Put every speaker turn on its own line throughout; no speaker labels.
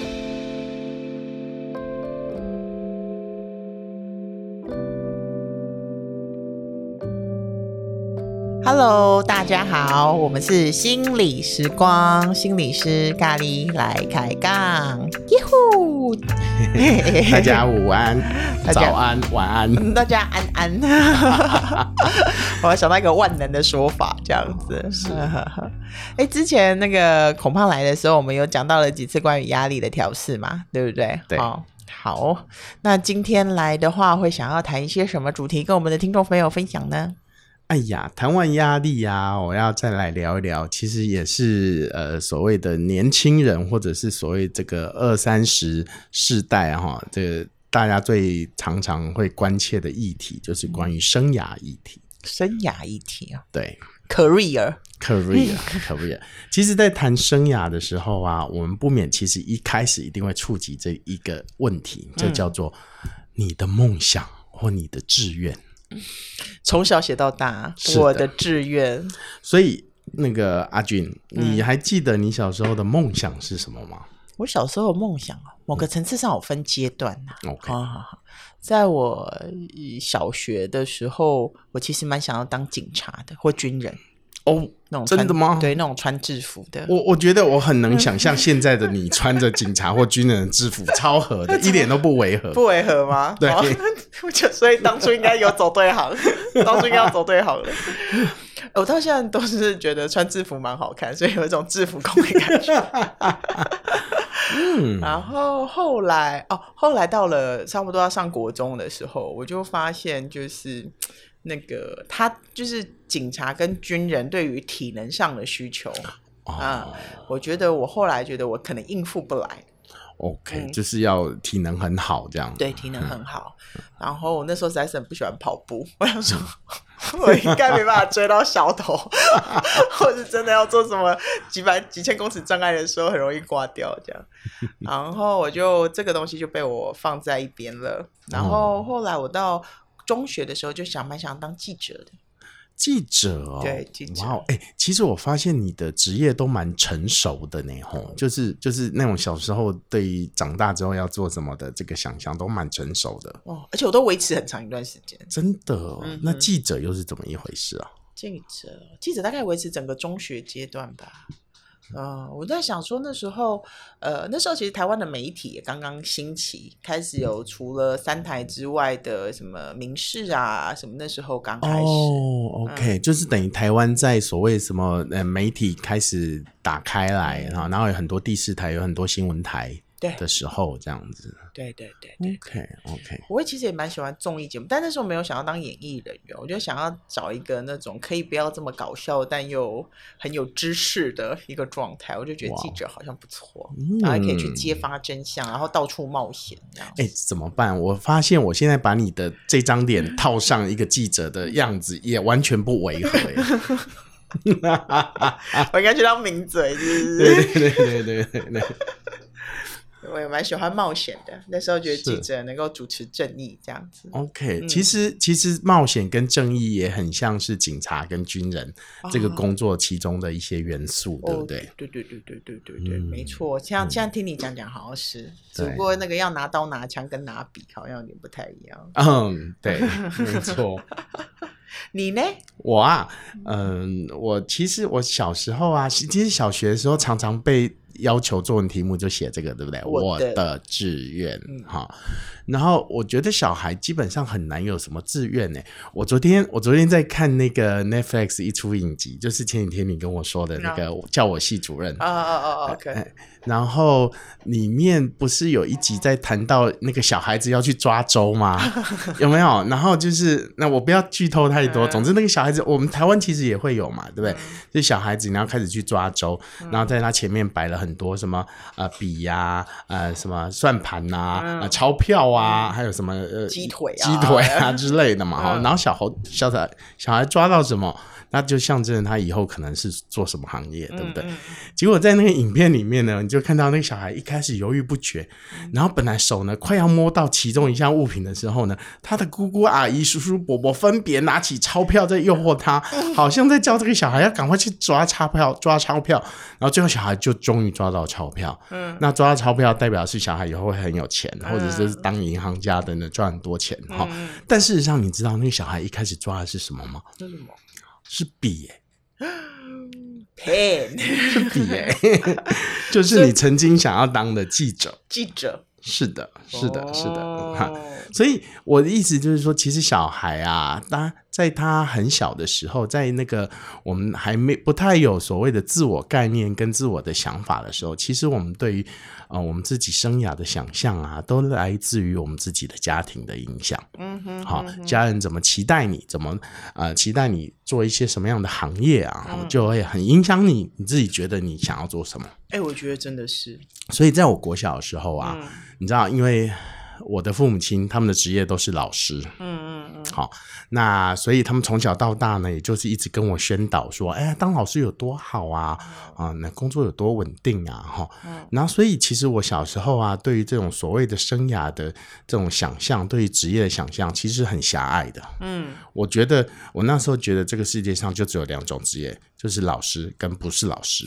you Hello，大家好，我们是心理时光，心理师咖喱来开杠，耶呼！
大家午安，早安，晚安，
大家安安。我还想到一个万能的说法，这样子。是。哎，之前那个孔胖来的时候，我们有讲到了几次关于压力的调试嘛，对不对？
对。
哦，好，那今天来的话，会想要谈一些什么主题，跟我们的听众朋友分享呢？
哎呀，谈完压力啊，我要再来聊一聊，其实也是呃所谓的年轻人，或者是所谓这个二三十世代哈，这个大家最常常会关切的议题，就是关于生涯议题。
生涯议题啊，
对
，career，career，career。
其实，在谈生涯的时候啊，我们不免其实一开始一定会触及这一个问题，就叫做你的梦想或你的志愿。
从小写到大，我的志愿。
所以，那个阿俊，你还记得你小时候的梦想是什么吗？嗯、
我小时候的梦想啊，某个层次上有分阶段呐、啊。
OK，、
哦、在我小学的时候，我其实蛮想要当警察的或军人。
哦，那种真的吗？
对，那种穿制服的。
我我觉得我很能想象现在的你穿着警察或军人的制服，超合的，一点都不违和。
不违和吗？
对，
所以当初应该有走对行，当初应该要走对行了。我到现在都是觉得穿制服蛮好看，所以有一种制服控的感觉。嗯，然后后来哦，后来到了差不多要上国中的时候，我就发现就是。那个他就是警察跟军人对于体能上的需求啊、哦嗯，我觉得我后来觉得我可能应付不来。
OK，、嗯、就是要体能很好这样。
对，体能很好。嗯、然后我那时候实在是很不喜欢跑步，我想说，我应该没办法追到小头，或者真的要做什么几百几千公尺障碍的时候，很容易挂掉这样。然后我就这个东西就被我放在一边了。然后后来我到。中学的时候就想蛮想当记者的，
记者哦，
对记者，
哇，哎，其实我发现你的职业都蛮成熟的呢，就是就是那种小时候对于长大之后要做什么的这个想象都蛮成熟的
哦，而且我都维持很长一段时间，
真的、哦嗯。那记者又是怎么一回事啊？
记者，记者大概维持整个中学阶段吧。嗯，我在想说那时候，呃，那时候其实台湾的媒体也刚刚兴起，开始有除了三台之外的什么民视啊，什么那时候刚开始。
哦，OK，嗯，就是等于台湾在所谓什么呃媒体开始打开来，然后然后有很多第四台，有很多新闻台。对的时候这样子，
对对对，对
，OK OK。
我其实也蛮喜欢综艺节目，但那时候没有想要当演艺人员，我就想要找一个那种可以不要这么搞笑，但又很有知识的一个状态。我就觉得记者好像不错，然后还可以去揭发真相，然后到处冒险这样。哎、
欸，怎么办？我发现我现在把你的这张脸套上一个记者的样子，也完全不违和。
我应该去当名嘴，是不是？
对对对对对对。
我也蛮喜欢冒险的，那时候觉得记者能够主持正义这样子。
OK，、嗯、其实其实冒险跟正义也很像是警察跟军人这个工作其中的一些元素，哦、对不对？
对对对对对对对，嗯、没错。像现在听你讲讲，好像是、嗯，只不过那个要拿刀拿枪跟拿笔好像有点不太一样。
嗯，对，没错。
你呢？
我啊，嗯，我其实我小时候啊，其实小学的时候常常被。要求作文题目就写这个，对不对？我的，志愿，哈、嗯。然后我觉得小孩基本上很难有什么志愿呢。我昨天我昨天在看那个 Netflix 一出影集，就是前几天你跟我说的那个叫我系主任。啊啊啊，OK。然后里面不是有一集在谈到那个小孩子要去抓周吗？有没有？然后就是那我不要剧透太多。总之那个小孩子，我们台湾其实也会有嘛，对不对？就小孩子然后开始去抓周，然后在他前面摆了很多什么呃笔呀、啊，呃什么算盘呐、啊，呃钞票、啊。哇、嗯，还有什么呃鸡
腿啊、
鸡腿啊之类的嘛，哈、嗯，然后小猴小孩小孩抓到什么，那就象征他以后可能是做什么行业，对不对？嗯、结果在那个影片里面呢，你就看到那个小孩一开始犹豫不决，嗯、然后本来手呢快要摸到其中一项物品的时候呢，他的姑姑阿姨、叔叔伯伯分别拿起钞票在诱惑他，好像在叫这个小孩要赶快去抓钞票，抓钞票，然后最后小孩就终于抓到钞票。嗯，那抓到钞票代表是小孩以后会很有钱，或者是当银行家等等赚很多钱哈。但事实上，你知道那个小孩一开始抓的是什么吗？是什么？是笔耶。
pen
是笔耶，就是你曾经想要当的记者。
记者。
是的，是的，是的，哈、哦。所以我的意思就是说，其实小孩啊，当在他很小的时候，在那个我们还没不太有所谓的自我概念跟自我的想法的时候，其实我们对于啊、呃、我们自己生涯的想象啊，都来自于我们自己的家庭的影响。嗯哼，好，家人怎么期待你，怎么呃期待你做一些什么样的行业啊，嗯、就会很影响你你自己觉得你想要做什么。
哎、欸，我觉得真的是。
所以在我国小的时候啊，嗯、你知道，因为我的父母亲他们的职业都是老师，嗯嗯嗯，好，那所以他们从小到大呢，也就是一直跟我宣导说，哎呀，当老师有多好啊，嗯、啊，那工作有多稳定啊，哈，嗯、然后所以其实我小时候啊，对于这种所谓的生涯的这种想象，对于职业的想象，其实很狭隘的，嗯，我觉得我那时候觉得这个世界上就只有两种职业。就是老师跟不是老师，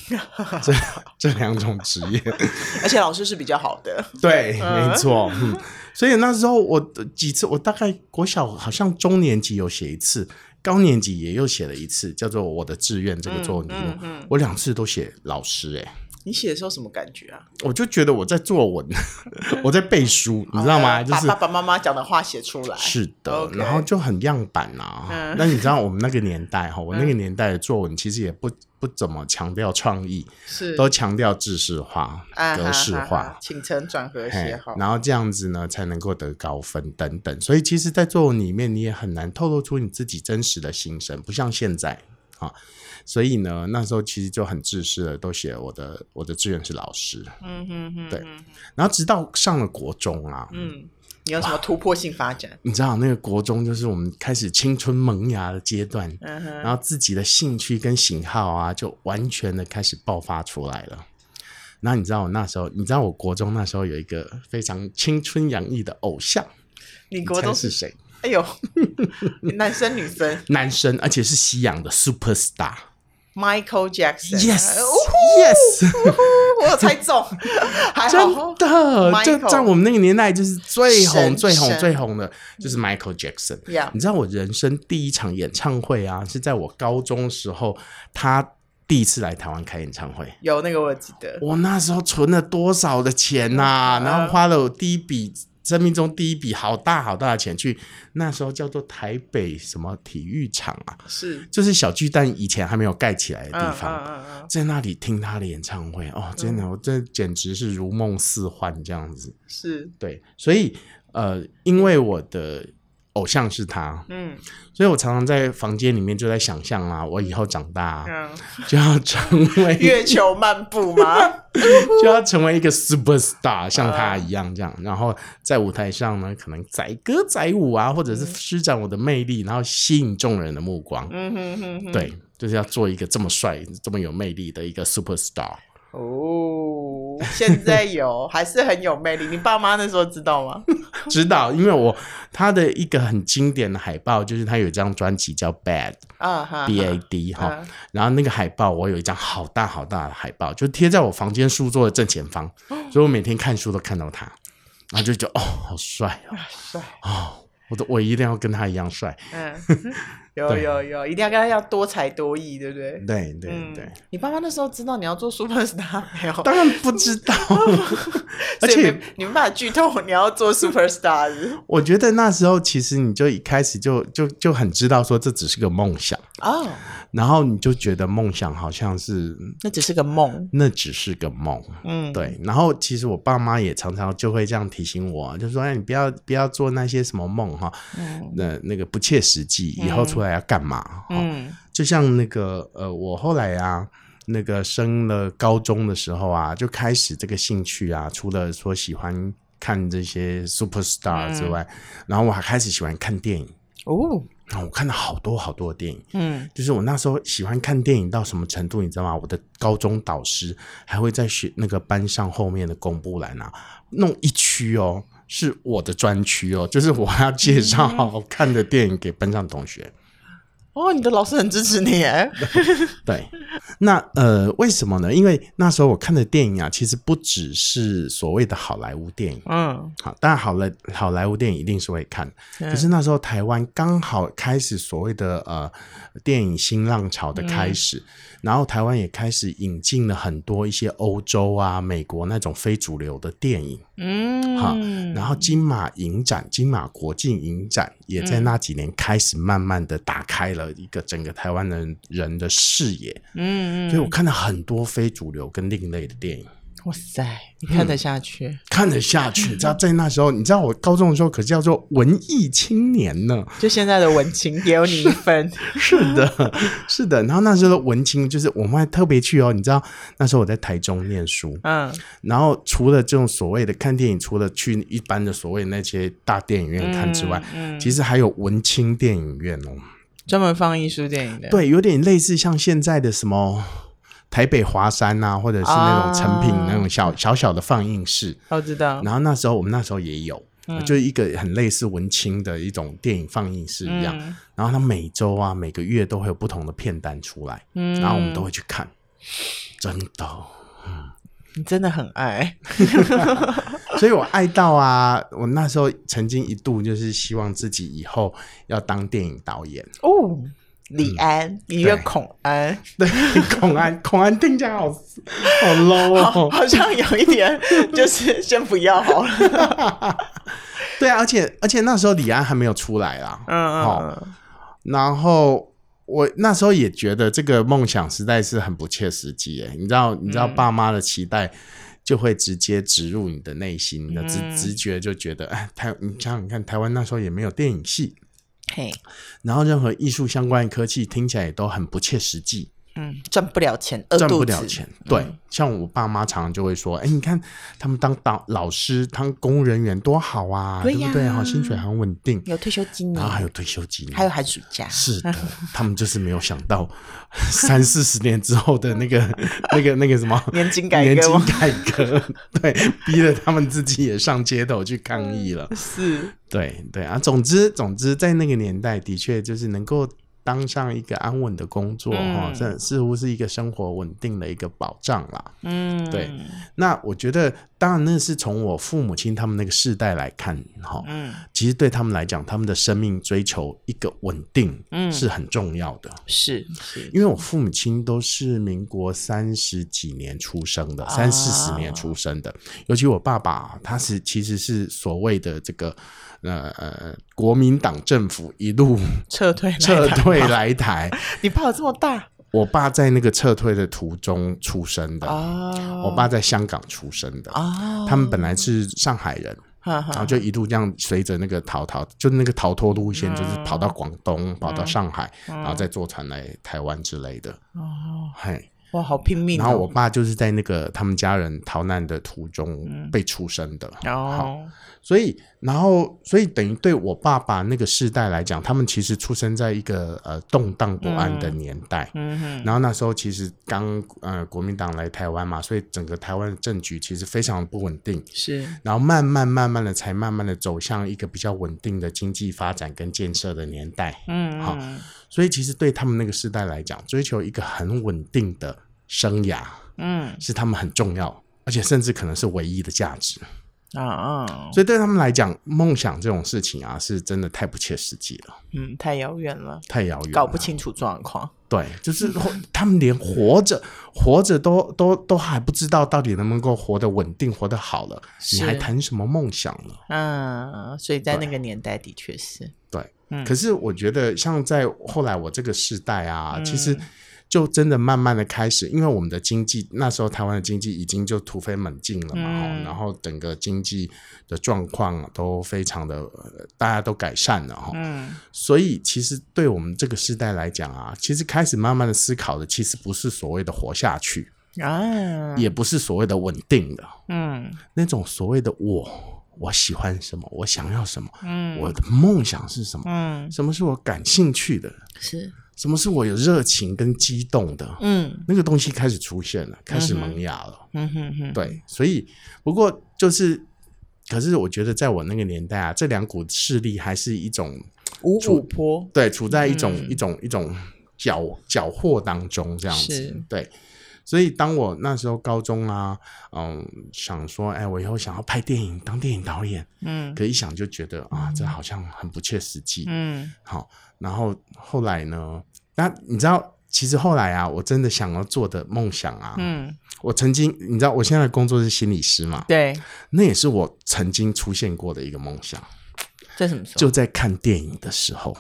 这 这两种职业，
而且老师是比较好的，
对，没错，嗯，所以那时候我几次，我大概国小好像中年级有写一次，高年级也又写了一次，叫做我的志愿这个作文题目，嗯嗯。嗯、我两次都写老师，哎。
你写的时候什么感觉啊？
我就觉得我在作文，我在背书，你知道吗？就是
把爸爸妈妈讲的话写出来。
是的，然后就很样板呐。那你知道我们那个年代哈，我那个年代的作文其实也不不怎么强调创意，是都强调制式化、格式化，
起承转合写好，
然后这样子呢才能够得高分等等。所以其实，在作文里面你也很难透露出你自己真实的心声，不像现在啊。所以呢，那时候其实就很自私的，都写我的我的志愿是老师。嗯哼哼，对。然后直到上了国中啊，嗯，
你有什么突破性发展？
你知道那个国中就是我们开始青春萌芽的阶段，嗯哼，然后自己的兴趣跟喜好啊，就完全的开始爆发出来了。然后你知道我那时候，你知道我国中那时候有一个非常青春洋溢的偶像，
你国中
你是谁？
哎呦，男生女生？
男生，而且是西洋的 super star。
Michael Jackson，Yes，Yes，我有猜中，还好
真的，就在我们那个年代，就是最红、最红、最红的，就是 Michael Jackson。你知道我人生第一场演唱会啊，是在我高中时候，他第一次来台湾开演唱会。
有那个我记得，
我那时候存了多少的钱呐，然后花了我第一笔。生命中第一笔好大好大的钱去，那时候叫做台北什么体育场啊？是，就是小巨蛋以前还没有盖起来的地方，在那里听他的演唱会哦，真的，嗯、我这简直是如梦似幻这样子。是，对，所以呃，因为我的。偶像是他，嗯，所以我常常在房间里面就在想象啊，我以后长大就要成为
月球漫步吗？
就要成为一个 super star，像他一样这样，然后在舞台上呢，可能载歌载舞啊，或者是施展我的魅力，然后吸引众人的目光。嗯哼哼哼，对，就是要做一个这么帅、这么有魅力的一个 super star。
哦，现在有还是很有魅力。你爸妈那时候知道吗？
知道，因为我他的一个很经典的海报，就是他有一张专辑叫 Bad 啊，B A D 哈。然后那个海报，我有一张好大好大的海报，就贴在我房间书桌的正前方，所以我每天看书都看到他，然后就觉得哦，好帅哦，帅哦。我都我一定要跟他一样帅。嗯，
有 有有，一定要跟他要多才多艺，对不对？
对对对。
你爸妈那时候知道你要做 Superstar 没有？
当然不知道。而且
你们把剧透你要做 Superstar。
我觉得那时候其实你就一开始就就就很知道说这只是个梦想哦，然后你就觉得梦想好像是
那只是个梦，
那只是个梦。嗯，对。然后其实我爸妈也常常就会这样提醒我，就说：“哎，你不要不要做那些什么梦。”哈，嗯、那那个不切实际，以后出来要干嘛？嗯，就像那个呃，我后来啊，那个升了高中的时候啊，就开始这个兴趣啊，除了说喜欢看这些 super star 之外，嗯、然后我还开始喜欢看电影哦。然后我看了好多好多的电影，嗯，就是我那时候喜欢看电影到什么程度，你知道吗？我的高中导师还会在学那个班上后面的公布栏啊，弄一区哦。是我的专区哦，就是我要介绍好看的电影给班上同学。
哦，你的老师很支持你哎。
对，那呃，为什么呢？因为那时候我看的电影啊，其实不只是所谓的好莱坞电影。嗯，好，当然好莱好莱坞电影一定是会看。嗯、可是那时候台湾刚好开始所谓的呃电影新浪潮的开始，嗯、然后台湾也开始引进了很多一些欧洲啊、美国那种非主流的电影。嗯，好，然后金马影展、金马国际影展也在那几年开始慢慢的打开了一个整个台湾人人的视野。嗯嗯，所以我看了很多非主流跟另类的电影。
哇塞，你看得下去？嗯、
看得下去。你知道在那时候，你知道我高中的时候可是叫做文艺青年呢。
就现在的文青也有你一份。
是的，是的。然后那时候的文青就是我们还特别去哦。你知道那时候我在台中念书，嗯，然后除了这种所谓的看电影，除了去一般的所谓那些大电影院看之外，嗯，嗯其实还有文青电影院哦，
专门放艺术电影的。
对，有点类似像现在的什么。台北华山呐、啊，或者是那种成品那种小、啊、小小的放映室，
我知道。然
后那时候我们那时候也有，嗯、就一个很类似文青的一种电影放映室一样。嗯、然后它每周啊，每个月都会有不同的片单出来，嗯、然后我们都会去看。真的，嗯，
你真的很爱，
所以我爱到啊，我那时候曾经一度就是希望自己以后要当电影导演
哦。李安，一个孔安，
对，孔安，孔安听起来好好 low 哦，
好，好像有一点，就是先不要好了。
对啊，而且而且那时候李安还没有出来啦，嗯嗯，然后我那时候也觉得这个梦想实在是很不切实际，诶，你知道，你知道爸妈的期待就会直接植入你的内心，的直直觉就觉得，哎，台，你想想看，台湾那时候也没有电影系。然后任何艺术相关的科技听起来也都很不切实际。
嗯，赚不了钱，
赚不了钱。对，嗯、像我爸妈常常就会说：“哎，你看他们当导老师、当公务人员多好啊，对，呀对不对？好，薪水很稳定，
有退休金，
然后还有退休金，
还有寒暑假。”
是的，他们就是没有想到 三四十年之后的那个、那个、那个什么
年金改革，
年金改革，对，逼得他们自己也上街头去抗议了。
是，
对对啊，总之总之，在那个年代，的确就是能够。当上一个安稳的工作哈，这、嗯、似乎是一个生活稳定的一个保障啦。嗯，对。那我觉得，当然那是从我父母亲他们那个世代来看哈。嗯，其实对他们来讲，他们的生命追求一个稳定，嗯，是很重要的。
是是，
因为我父母亲都是民国三十几年出生的，三四十年出生的。啊、尤其我爸爸，他是其实是所谓的这个。呃呃，国民党政府一路
撤 退
撤退来台，
你爸有这么大？
我爸在那个撤退的途中出生的，哦、我爸在香港出生的，哦、他们本来是上海人，哦、然后就一路这样随着那个逃逃，就那个逃脱路线，就是跑到广东，嗯、跑到上海，嗯、然后再坐船来台湾之类的。哦，嘿。
哇，好拼命！
然后我爸就是在那个他们家人逃难的途中被出生的。哦，所以，然后，所以等于对我爸爸那个世代来讲，他们其实出生在一个呃动荡不安的年代。嗯哼。然后那时候其实刚呃国民党来台湾嘛，所以整个台湾的政局其实非常不稳定。
是。
然后慢慢慢慢的才慢慢的走向一个比较稳定的经济发展跟建设的年代。嗯。好，所以其实对他们那个世代来讲，追求一个很稳定的。生涯，嗯，是他们很重要，而且甚至可能是唯一的价值啊啊！所以对他们来讲，梦想这种事情啊，是真的太不切实际了，
嗯，太遥远了，
太遥远，
搞不清楚状况。
对，就是他们连活着，活着都都都还不知道到底能不能够活得稳定，活得好了，你还谈什么梦想呢？
嗯，所以在那个年代的确是
对，嗯。可是我觉得，像在后来我这个时代啊，嗯、其实。就真的慢慢的开始，因为我们的经济那时候台湾的经济已经就突飞猛进了嘛，嗯、然后整个经济的状况都非常的，大家都改善了哈，嗯，所以其实对我们这个时代来讲啊，其实开始慢慢的思考的，其实不是所谓的活下去啊，也不是所谓的稳定的，嗯，那种所谓的我，我喜欢什么，我想要什么，嗯，我的梦想是什么，嗯，什么是我感兴趣的，
是。
什么是我有热情跟激动的？嗯，那个东西开始出现了，开始萌芽了。嗯哼哼，对，所以不过就是可是我觉得在我那个年代啊，这两股势力还是一种
五五波，
对，处在一种、嗯、一种一种搅搅和当中这样子，对。所以当我那时候高中啊，嗯，想说，哎，我以后想要拍电影，当电影导演，嗯，可一想就觉得啊，这好像很不切实际，嗯，好，然后后来呢，那你知道，其实后来啊，我真的想要做的梦想啊，嗯，我曾经，你知道，我现在的工作是心理师嘛，
对，
那也是我曾经出现过的一个梦想，
在什么时候？
就在看电影的时候。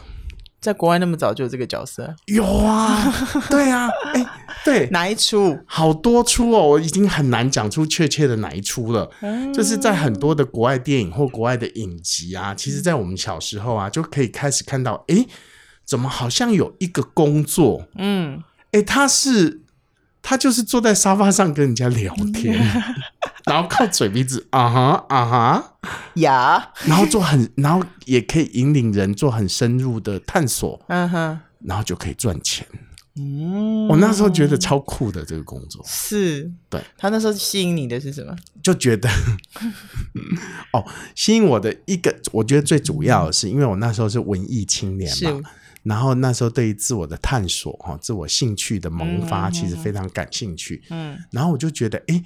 在国外那么早就有这个角色？
有啊，对啊，哎、欸，对，
哪一出？
好多出哦，我已经很难讲出确切的哪一出了。嗯、就是在很多的国外电影或国外的影集啊，其实，在我们小时候啊，就可以开始看到，哎、欸，怎么好像有一个工作，嗯，哎、欸，他是。他就是坐在沙发上跟人家聊天，然后靠嘴鼻子啊哈啊哈
呀，
然后做很，然后也可以引领人做很深入的探索，嗯哼，然后就可以赚钱。嗯，我那时候觉得超酷的这个工作，
是对。他那时候吸引你的是什么？
就觉得 哦，吸引我的一个，我觉得最主要的是，因为我那时候是文艺青年嘛。然后那时候对于自我的探索哈，自我兴趣的萌发，其实非常感兴趣。嗯，然后我就觉得，哎，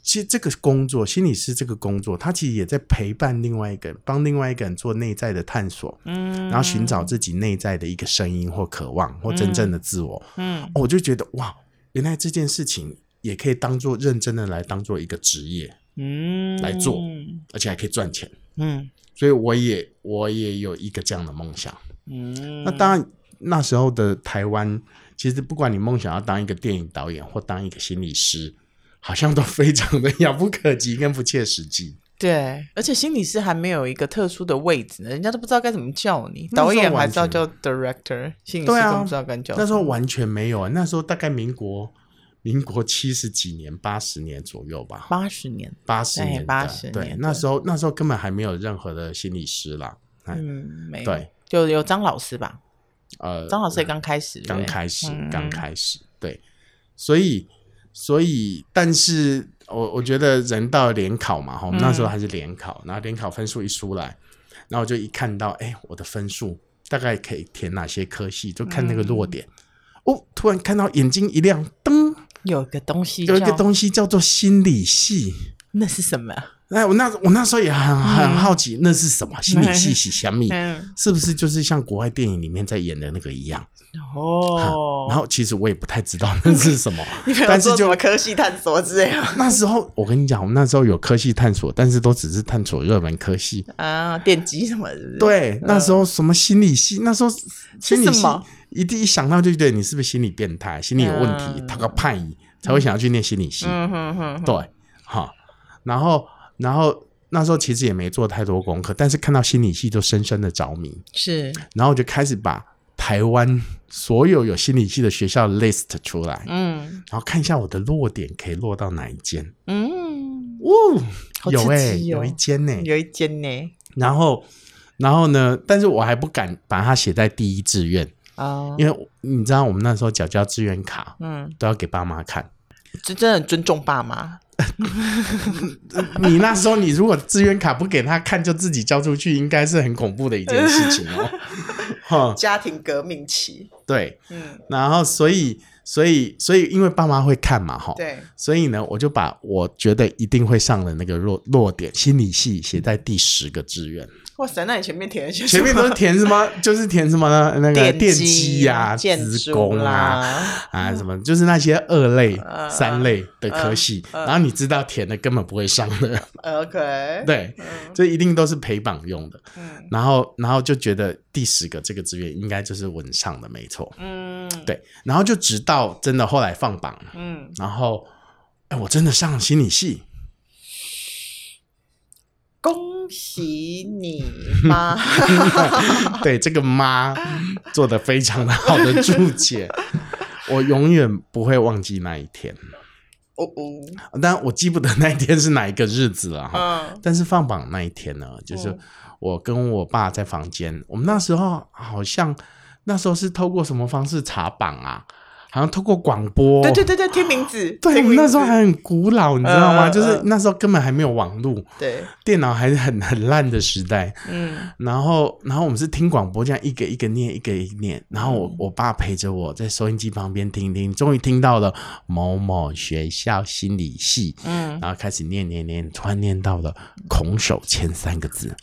其实这个工作，心理师这个工作，他其实也在陪伴另外一个人，帮另外一个人做内在的探索。嗯，然后寻找自己内在的一个声音或渴望或真正的自我。嗯，我就觉得哇，原来这件事情也可以当做认真的来当做一个职业，嗯，来做，而且还可以赚钱。嗯，所以我也我也有一个这样的梦想。嗯，那当然，那时候的台湾，其实不管你梦想要当一个电影导演或当一个心理师，好像都非常的遥不可及跟不切实际。
对，而且心理师还没有一个特殊的位置呢，人家都不知道该怎么叫你。导演还知道叫 director，心理师都不知道该叫。
那时候完全没有啊，那时候大概民国民国七十几年、八十年左右吧。
八十年，
八十年，
八十年。
对，那时候那时候根本还没有任何的心理师啦。
嗯，没有。
对。
就有张老师吧，呃，张老师也刚开始，
刚开始，刚开始，对，所以，所以，但是我我觉得人到联考嘛，哈，我们那时候还是联考，然后联考分数一出来，然后就一看到，哎，我的分数大概可以填哪些科系，就看那个落点，哦，突然看到眼睛一亮，噔，
有个东西，
有一个东西叫做心理系，
那是什么？
哎，我那我那时候也很很好奇，那是什么、嗯、心理系是什么？是不是就是像国外电影里面在演的那个一样？哦，然后其实我也不太知道那是什么，但是就
科系探索之类的。
那时候我跟你讲，我们那时候有科系探索，但是都只是探索热门科系
啊，电机什么的。
对，那时候什么心理系？那时候心理系一定一想到就觉得你是不是心理变态、心理有问题，他个叛逆才会想要去念心理系。嗯哼哼，对，好，然后。然后那时候其实也没做太多功课，但是看到心理系就深深的着迷。是，然后就开始把台湾所有有心理系的学校 list 出来，嗯，然后看一下我的落点可以落到哪一间，嗯，哦，有哎、欸，有一间呢、欸，
有一间呢、欸。
然后，然后呢？但是我还不敢把它写在第一志愿啊，因为你知道我们那时候缴交志愿卡，嗯，都要给爸妈看，
这真的很尊重爸妈。
你那时候，你如果志愿卡不给他看，就自己交出去，应该是很恐怖的一件事情哦。
家庭革命期，
对，嗯，然后所以，所以，所以，因为爸妈会看嘛，哈，
对，
所以呢，我就把我觉得一定会上的那个弱弱点心理系写在第十个志愿。
哇塞，那你前面填的些
前面都是填什么？就是填什么呢？那个电机呀、职工啊啊什么，就是那些二类、三类的科系。然后你知道填的根本不会上的。
OK，
对，这一定都是陪榜用的。然后，然后就觉得第十个这个志愿应该就是稳上的，没错。嗯，对。然后就直到真的后来放榜，嗯，然后哎，我真的上了心理系。
恭喜你妈！
对，这个妈做的非常的好的注解，我永远不会忘记那一天。哦哦，但我记不得那一天是哪一个日子了哈。嗯，但是放榜那一天呢，就是我跟我爸在房间，我们那时候好像那时候是透过什么方式查榜啊？好像透过广播，
对对对对，听名字，
对，那时候还很古老，你知道吗？
嗯、
就是那时候根本还没有网络，
对，
电脑还是很很烂的时代，
嗯，
然后然后我们是听广播，这样一个一个念，一个一个念，然后我、嗯、我爸陪着我在收音机旁边听听，终于听到了某某学校心理系，嗯，然后开始念念念，突然念到了孔守谦三个字。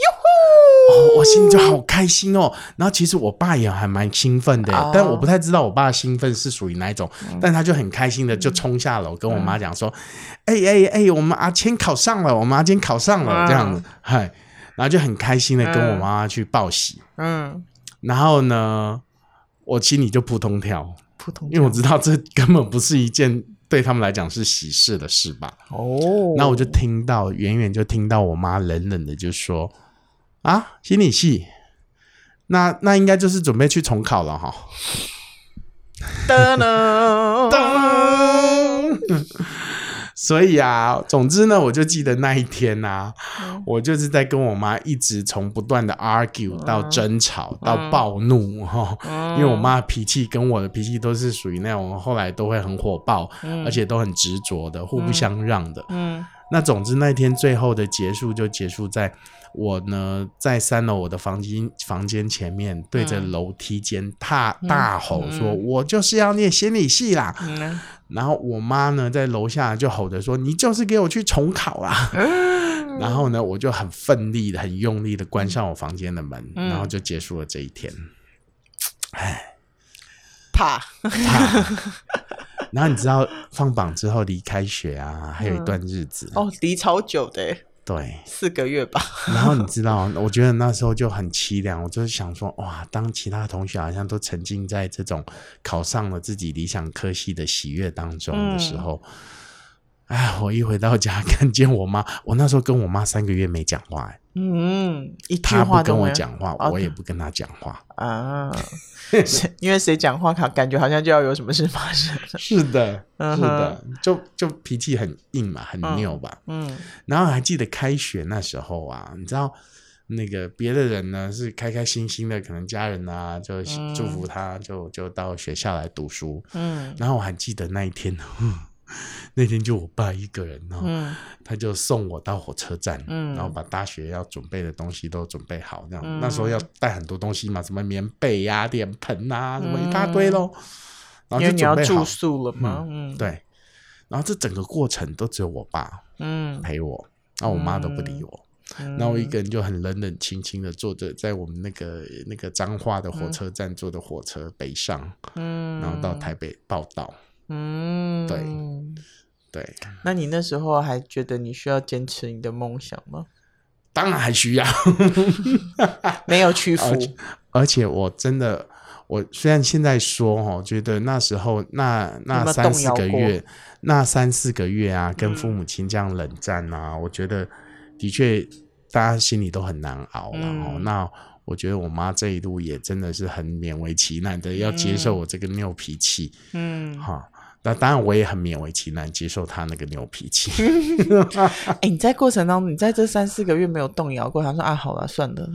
哦，我心里就好开心哦。然后其实我爸也还蛮兴奋的，哦、但我不太知道我爸的兴奋是属于哪一种。嗯、但他就很开心的就冲下楼跟我妈讲说：“哎哎哎，我们阿谦考上了，我们阿谦考上了。嗯”这样子，嗨，然后就很开心的跟我妈妈去报喜。嗯，然后呢，我心里就扑通跳，扑通跳，因为我知道这根本不是一件对他们来讲是喜事的事吧。哦，然后我就听到远远就听到我妈冷冷的就说。啊，心理系，那那应该就是准备去重考了哈。所以啊，总之呢，我就记得那一天呐、啊，嗯、我就是在跟我妈一直从不断的 argue 到争吵、嗯、到暴怒哈，嗯、因为我妈脾气跟我的脾气都是属于那种后来都会很火爆，嗯、而且都很执着的，互不相让的。那总之那天最后的结束就结束在。我呢，在三楼我的房间房间前面，对着楼梯间大大吼说：“嗯嗯、我就是要念心理系啦！”嗯、然后我妈呢，在楼下就吼着说：“你就是给我去重考啦！”嗯、然后呢，我就很奋力的、很用力的关上我房间的门，嗯、然后就结束了这一天。唉，
怕
怕。然后你知道放榜之后离开学啊，还有一段日子、
嗯、哦，离超久的。
对，
四个月吧。
然后你知道，我觉得那时候就很凄凉。我就是想说，哇，当其他同学好像都沉浸在这种考上了自己理想科系的喜悦当中的时候，哎、嗯，我一回到家 看见我妈，我那时候跟我妈三个月没讲话，嗯，一句话都不跟我讲话，我也不跟他讲话啊。
因为谁讲话，感感觉好像就要有什么事发生。
是的，是的，就就脾气很硬嘛，很拗吧。嗯，嗯然后还记得开学那时候啊，你知道那个别的人呢是开开心心的，可能家人啊就祝福他，就就到学校来读书。嗯，然后我还记得那一天。那天就我爸一个人，然后他就送我到火车站，嗯、然后把大学要准备的东西都准备好，这样、嗯、那时候要带很多东西嘛，什么棉被呀、啊、脸盆啊，什么一大堆咯。然后就准备好，你要住
宿了嘛，
嗯，对。然后这整个过程都只有我爸，嗯，陪我，然后我妈都不理我，然后我一个人就很冷冷清清的坐着在我们那个那个彰化的火车站坐的火车北上，嗯，然后到台北报到。嗯，对，对。
那你那时候还觉得你需要坚持你的梦想吗？
当然还需要，
没有屈服。
而且我真的，我虽然现在说哦，觉得那时候那那三四个月，那三四个月啊，跟父母亲这样冷战啊，嗯、我觉得的确大家心里都很难熬了哦。嗯、那我觉得我妈这一路也真的是很勉为其难的要接受我这个拗脾气，嗯，哈。那当然，我也很勉为其难接受他那个牛脾气。
哎、欸，你在过程当中，你在这三四个月没有动摇过？他说：“啊，好了，算了，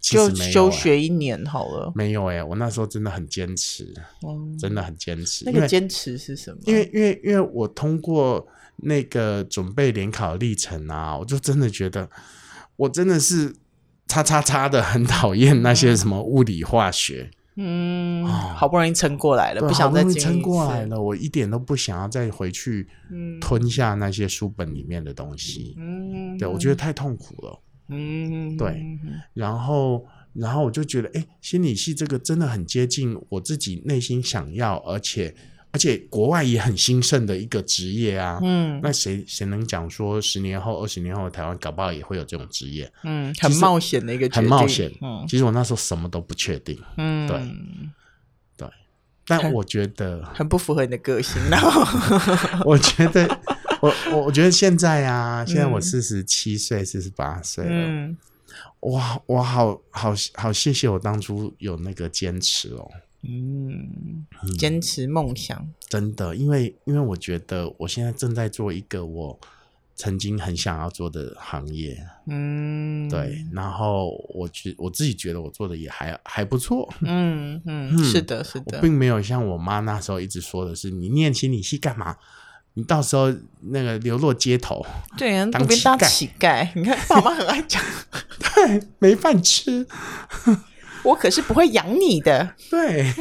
就休学一年好了。”
没有哎、欸，我那时候真的很坚持，嗯、真的很坚持。
那个坚持是什么？
因为因为因为我通过那个准备联考历程啊，我就真的觉得我真的是叉叉叉的很讨厌那些什么物理化学。
嗯，好不容易撑过来了，
对
不想再
撑过来了。我一点都不想要再回去吞下那些书本里面的东西。嗯，对，我觉得太痛苦了。嗯，对。然后，然后我就觉得，哎，心理系这个真的很接近我自己内心想要，而且。而且国外也很兴盛的一个职业啊，嗯，那谁谁能讲说十年后、二十年后台湾搞不好也会有这种职业？
嗯，很冒险的一个
很冒险。嗯，其实我那时候什么都不确定。嗯，对，对。但我觉得
很，很不符合你的个性。然后
我觉得，我我我觉得现在啊，现在我四十七岁、四十八岁了。嗯，哇，我好好好谢谢我当初有那个坚持哦。
嗯，坚持梦想，
真的，因为因为我觉得我现在正在做一个我曾经很想要做的行业，
嗯，
对，然后我觉我自己觉得我做的也还还不错，
嗯嗯，是的，是的，
我并没有像我妈那时候一直说的是，你念心理系干嘛？你到时候那个流落街头，
对啊，当乞丐，当乞丐，你看爸妈很爱讲，
对，没饭吃。
我可是不会养你的，
对，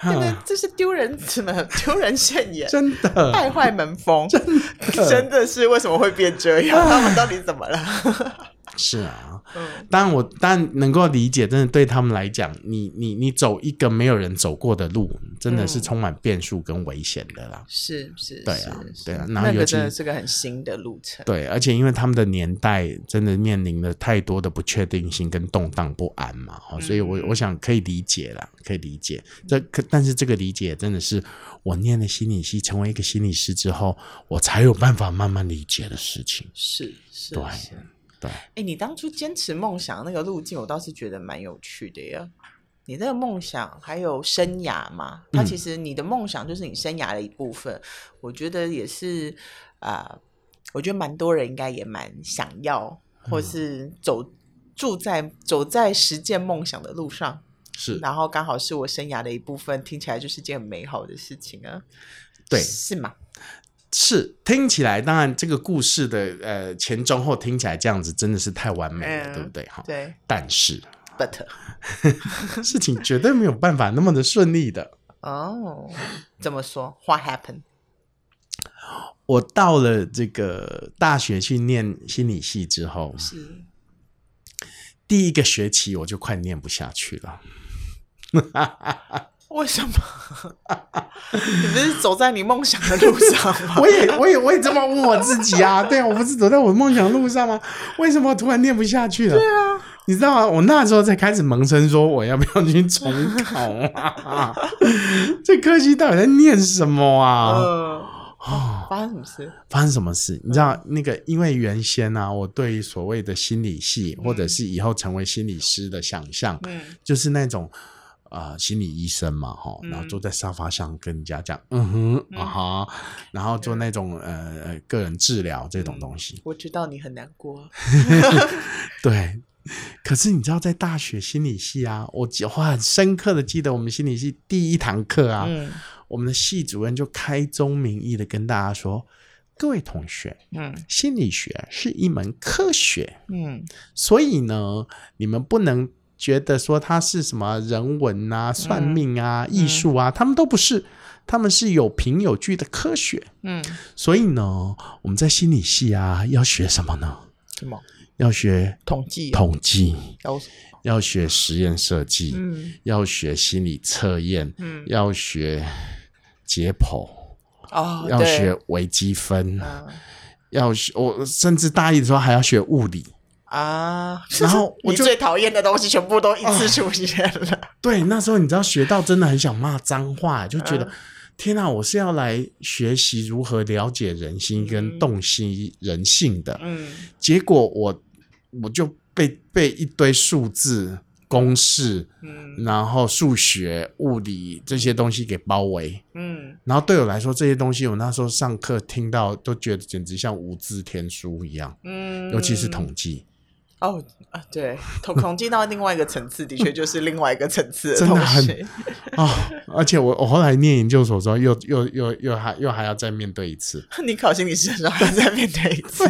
真的这是丢人怎么丢人现眼，
真的。
败坏门风，
真的。
真的是为什么会变这样？他们到底怎么了？
是啊，当然我当然能够理解，真的对他们来讲，你你你走一个没有人走过的路，真的是充满变数跟危险的啦。
是是，
对啊对啊，
那个真的是个很新的路程。
对，而且因为他们的年代真的面临了太多的不确定性跟动荡不安嘛，所以我我想可以理解啦，可以理解。这可但是这个理解真的是我念了心理系，成为一个心理师之后，我才有办法慢慢理解的事情。
是是，
对。
哎、欸，你当初坚持梦想那个路径，我倒是觉得蛮有趣的呀。你那个梦想还有生涯嘛？它其实你的梦想就是你生涯的一部分。嗯、我觉得也是啊、呃，我觉得蛮多人应该也蛮想要，或是走、嗯、住在走在实践梦想的路上。
是，
然后刚好是我生涯的一部分，听起来就是件很美好的事情啊。
对，
是吗？
是听起来，当然这个故事的呃前中后听起来这样子真的是太完美了，嗯、对不对？哈，
对。
但是
，but
事情绝对没有办法那么的顺利的。
哦，怎么说？What happened？
我到了这个大学去念心理系之后，
是
第一个学期我就快念不下去了。
为什么？你不是走在你梦想的路上吗？
我也，我也，我也这么问我自己啊。对啊，我不是走在我梦想的路上吗？为什么我突然念不下去了？
对啊，
你知道吗？我那时候才开始萌生说，我要不要去重考啊？这科系到底在念什么啊？
呃、哦，发生什么事？
发生什么事？你知道那个？因为原先呢、啊，我对于所谓的心理系，或者是以后成为心理师的想象，嗯，就是那种。啊、呃，心理医生嘛，哈，然后坐在沙发上跟人家讲，嗯哼，嗯啊哈，然后做那种呃个人治疗这种东西。
我知道你很难过，
对。可是你知道，在大学心理系啊，我我很深刻的记得我们心理系第一堂课啊，嗯、我们的系主任就开宗明义的跟大家说，各位同学，嗯，心理学是一门科学，嗯，所以呢，你们不能。觉得说它是什么人文啊、算命啊、艺术、嗯、啊，他们都不是，他们是有凭有据的科学。嗯，所以呢，我们在心理系啊，要学什么呢？
什么？
要学
统计、
统计，
要
要学实验设计，嗯，要学心理测验，嗯，要学解剖，哦，要学微积分，嗯、要学我甚至大一的时候还要学物理。
啊，然后我最讨厌的东西全部都一次出现了。啊、
对，那时候你知道学到真的很想骂脏话，就觉得、嗯、天哪，我是要来学习如何了解人心跟洞悉人性的。嗯，结果我我就被被一堆数字公式，嗯，然后数学、物理这些东西给包围。嗯，然后对我来说，这些东西我那时候上课听到都觉得简直像无字天书一样。嗯，尤其是统计。
哦啊，对，统统计到另外一个层次，的确就是另外一个层次的
真的很啊、哦！而且我我后来念研究所之后，又又又又还又还要再面对一次。
你考心理师的时候还要再面对一次，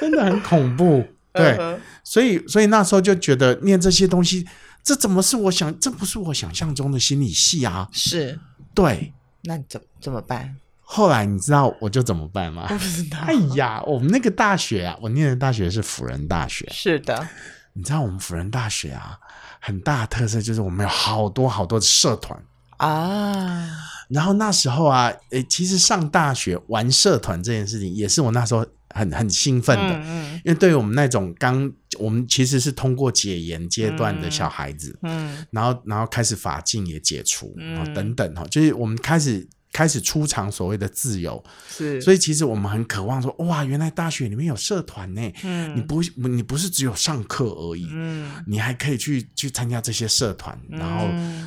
真的很恐怖。对，uh. 所以所以那时候就觉得念这些东西，这怎么是我想？这不是我想象中的心理系啊！
是，
对，
那你怎怎么办？
后来你知道我就怎么办吗？
我不知道。
哎呀，我们那个大学啊，我念的大学是辅仁大学。
是的，
你知道我们辅仁大学啊，很大的特色就是我们有好多好多的社团啊。然后那时候啊，诶，其实上大学玩社团这件事情，也是我那时候很很兴奋的。嗯嗯。因为对于我们那种刚，我们其实是通过解严阶段的小孩子，嗯，然后然后开始法禁也解除，然后等等哈，就是我们开始。开始出场所谓的自由，
是，
所以其实我们很渴望说，哇，原来大学里面有社团呢，
嗯，
你不，你不是只有上课而已，
嗯，
你还可以去去参加这些社团，然后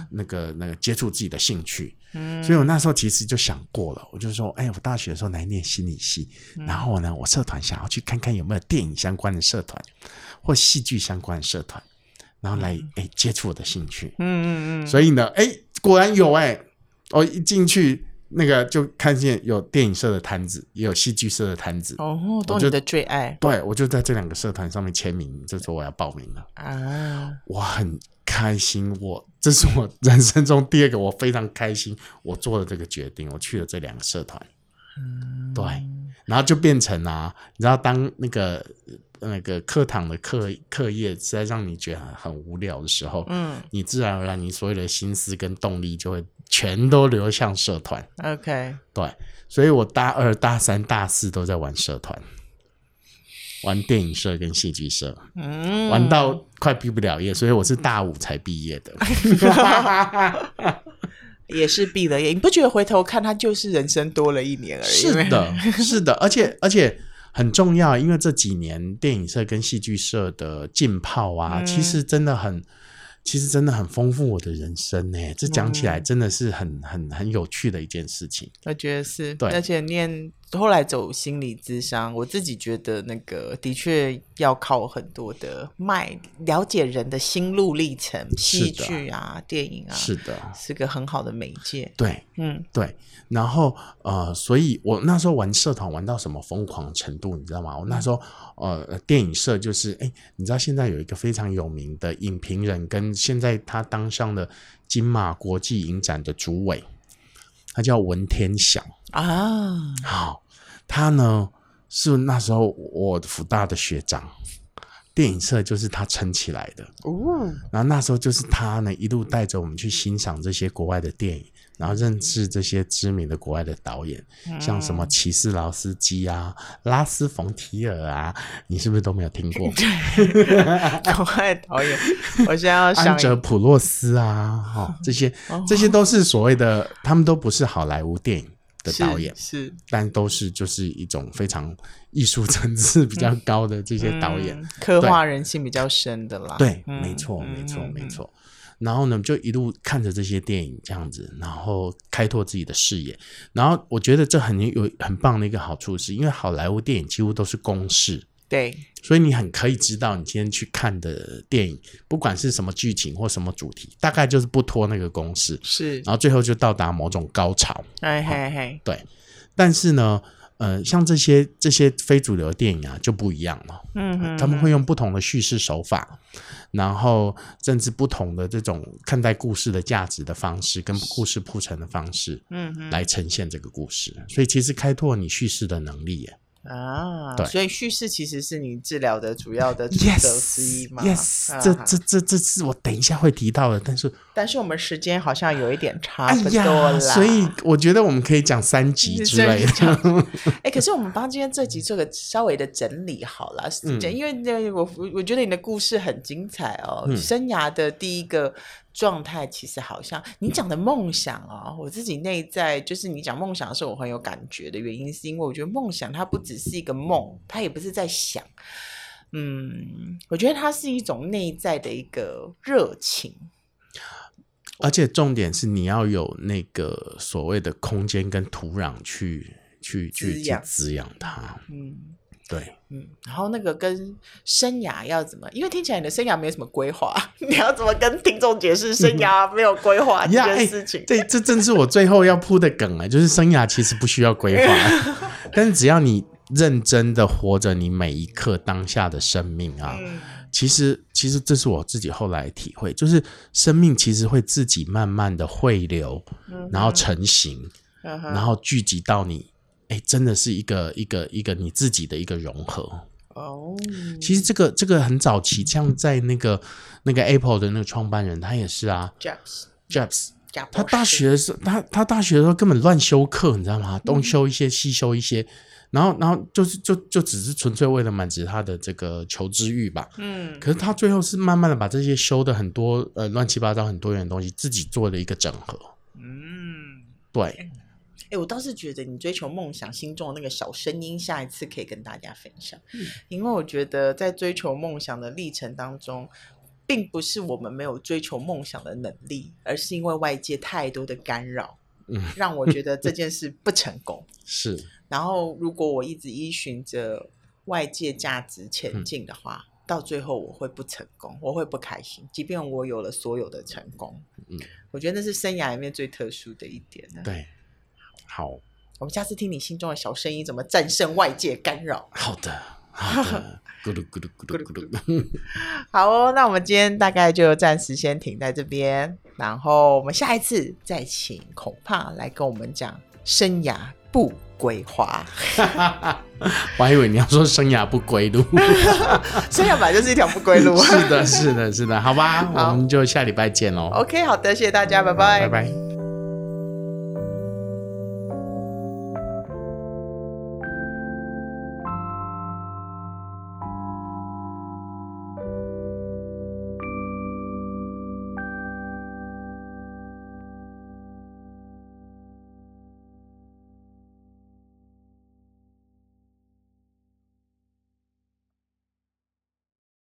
那个那个接触自己的兴趣，
嗯，
所以我那时候其实就想过了，我就说，哎，我大学的时候来念心理系，然后呢，我社团想要去看看有没有电影相关的社团或戏剧相关的社团，然后来哎接触我的兴趣，
嗯嗯嗯，
所以呢，哎，果然有哎，我一进去。那个就看见有电影社的摊子，也有戏剧社的摊子。
哦，都是你的最爱。
对，我就在这两个社团上面签名，就说我要报名了。
啊，
我很开心，我这是我人生中第二个我非常开心，我做了这个决定，我去了这两个社团。
嗯，
对，然后就变成啊，你知道，当那个那个课堂的课课业实在让你觉得很无聊的时候，
嗯，
你自然而然你所有的心思跟动力就会。全都流向社团
，OK，
对，所以我大二、大三、大四都在玩社团，玩电影社跟戏剧社，
嗯，
玩到快毕不了业，所以我是大五才毕业的，
也是毕了业。你不觉得回头看，他就是人生多了一年而已？
是的，是的，而且而且很重要，因为这几年电影社跟戏剧社的浸泡啊，嗯、其实真的很。其实真的很丰富我的人生呢，这讲起来真的是很很很有趣的一件事情。
我觉得是，
对，
而且念后来走心理咨商，我自己觉得那个的确要靠很多的脉了解人的心路历程，戏剧啊、电影啊，
是的，
是个很好的媒介。
对，嗯，对。然后呃，所以我那时候玩社团玩到什么疯狂程度，你知道吗？我那时候呃，电影社就是，哎，你知道现在有一个非常有名的影评人，跟现在他当上了金马国际影展的主委，他叫文天祥
啊。
好，他呢是那时候我福大的学长，电影社就是他撑起来的
哦。
然后那时候就是他呢一路带着我们去欣赏这些国外的电影。然后认识这些知名的国外的导演，嗯、像什么齐斯劳斯基啊、拉斯冯提尔啊，你是不是都没有听过？
国外导演，我现在要想
安哲普洛斯啊，哈、哦，这些这些都是所谓的，他们都不是好莱坞电影的导演，
是，是
但都是就是一种非常艺术层次比较高的这些导演，
嗯、刻画人性比较深的啦。
对，嗯、没错，没错，没错。然后呢，就一路看着这些电影这样子，然后开拓自己的视野。然后我觉得这很有很棒的一个好处是，是因为好莱坞电影几乎都是公式，
对，
所以你很可以知道你今天去看的电影，不管是什么剧情或什么主题，大概就是不脱那个公式，
是，
然后最后就到达某种高潮。
嘿嘿嘿，
对。但是呢，呃，像这些这些非主流电影啊，就不一样了。
嗯哼，
他们会用不同的叙事手法。然后，甚至不同的这种看待故事的价值的方式，跟故事铺陈的方式，
嗯，
来呈现这个故事。所以，其实开拓你叙事的能力耶。
啊，
对，
所以叙事其实是你治疗的主要的主轴之一嘛。
Yes，, 这这这这是我等一下会提到的，但是
但是我们时间好像有一点差不多了，
哎，所以我觉得我们可以讲三集 之类的。
哎，可是我们帮今天这集做个稍微的整理好了，嗯，因为那我我觉得你的故事很精彩哦，嗯，生涯的第一个。状态其实好像你讲的梦想啊，我自己内在就是你讲梦想的时候，我很有感觉的原因，是因为我觉得梦想它不只是一个梦，它也不是在想，嗯，我觉得它是一种内在的一个热情，
而且重点是你要有那个所谓的空间跟土壤去去去去滋养它，嗯。对，
嗯，然后那个跟生涯要怎么？因为听起来你的生涯没有什么规划，你要怎么跟听众解释生涯没有规划这件事情？
这这正是我最后要铺的梗啊，就是生涯其实不需要规划，但是只要你认真的活着你每一刻当下的生命啊，嗯、其实其实这是我自己后来体会，就是生命其实会自己慢慢的汇流，嗯、然后成型，嗯、然后聚集到你。哎，真的是一个一个一个你自己的一个融合
哦。
其实这个这个很早期，像在那个那个 Apple 的那个创办人，他也是啊，Jobs，Jobs，他大学的时候，他他大学的时候根本乱修课，你知道吗？东修一些，西修一些，然后然后就是就就只是纯粹为了满足他的这个求知欲吧。
嗯，
可是他最后是慢慢的把这些修的很多呃乱七八糟很多元的东西自己做了一个整合。
嗯，
对。
哎，我倒是觉得你追求梦想心中的那个小声音，下一次可以跟大家分享。嗯，因为我觉得在追求梦想的历程当中，并不是我们没有追求梦想的能力，而是因为外界太多的干扰，嗯，让我觉得这件事不成功。
是。
然后，如果我一直依循着外界价值前进的话，嗯，到最后我会不成功，我会不开心。即便我有了所有的成功，嗯，我觉得那是生涯里面最特殊的一点呢。
对。好，
我们下次听你心中的小声音，怎么战胜外界干扰？
好的，好的，咕噜咕噜咕噜咕噜。
好哦，那我们今天大概就暂时先停在这边，然后我们下一次再请恐怕来跟我们讲生涯不归花。
我还以为你要说生涯不归路，
生涯本来就是一条不归路。
是的，是的，是的，好吧，好，我们就下礼拜见喽。
OK，好的，谢谢大家，拜拜，
拜拜。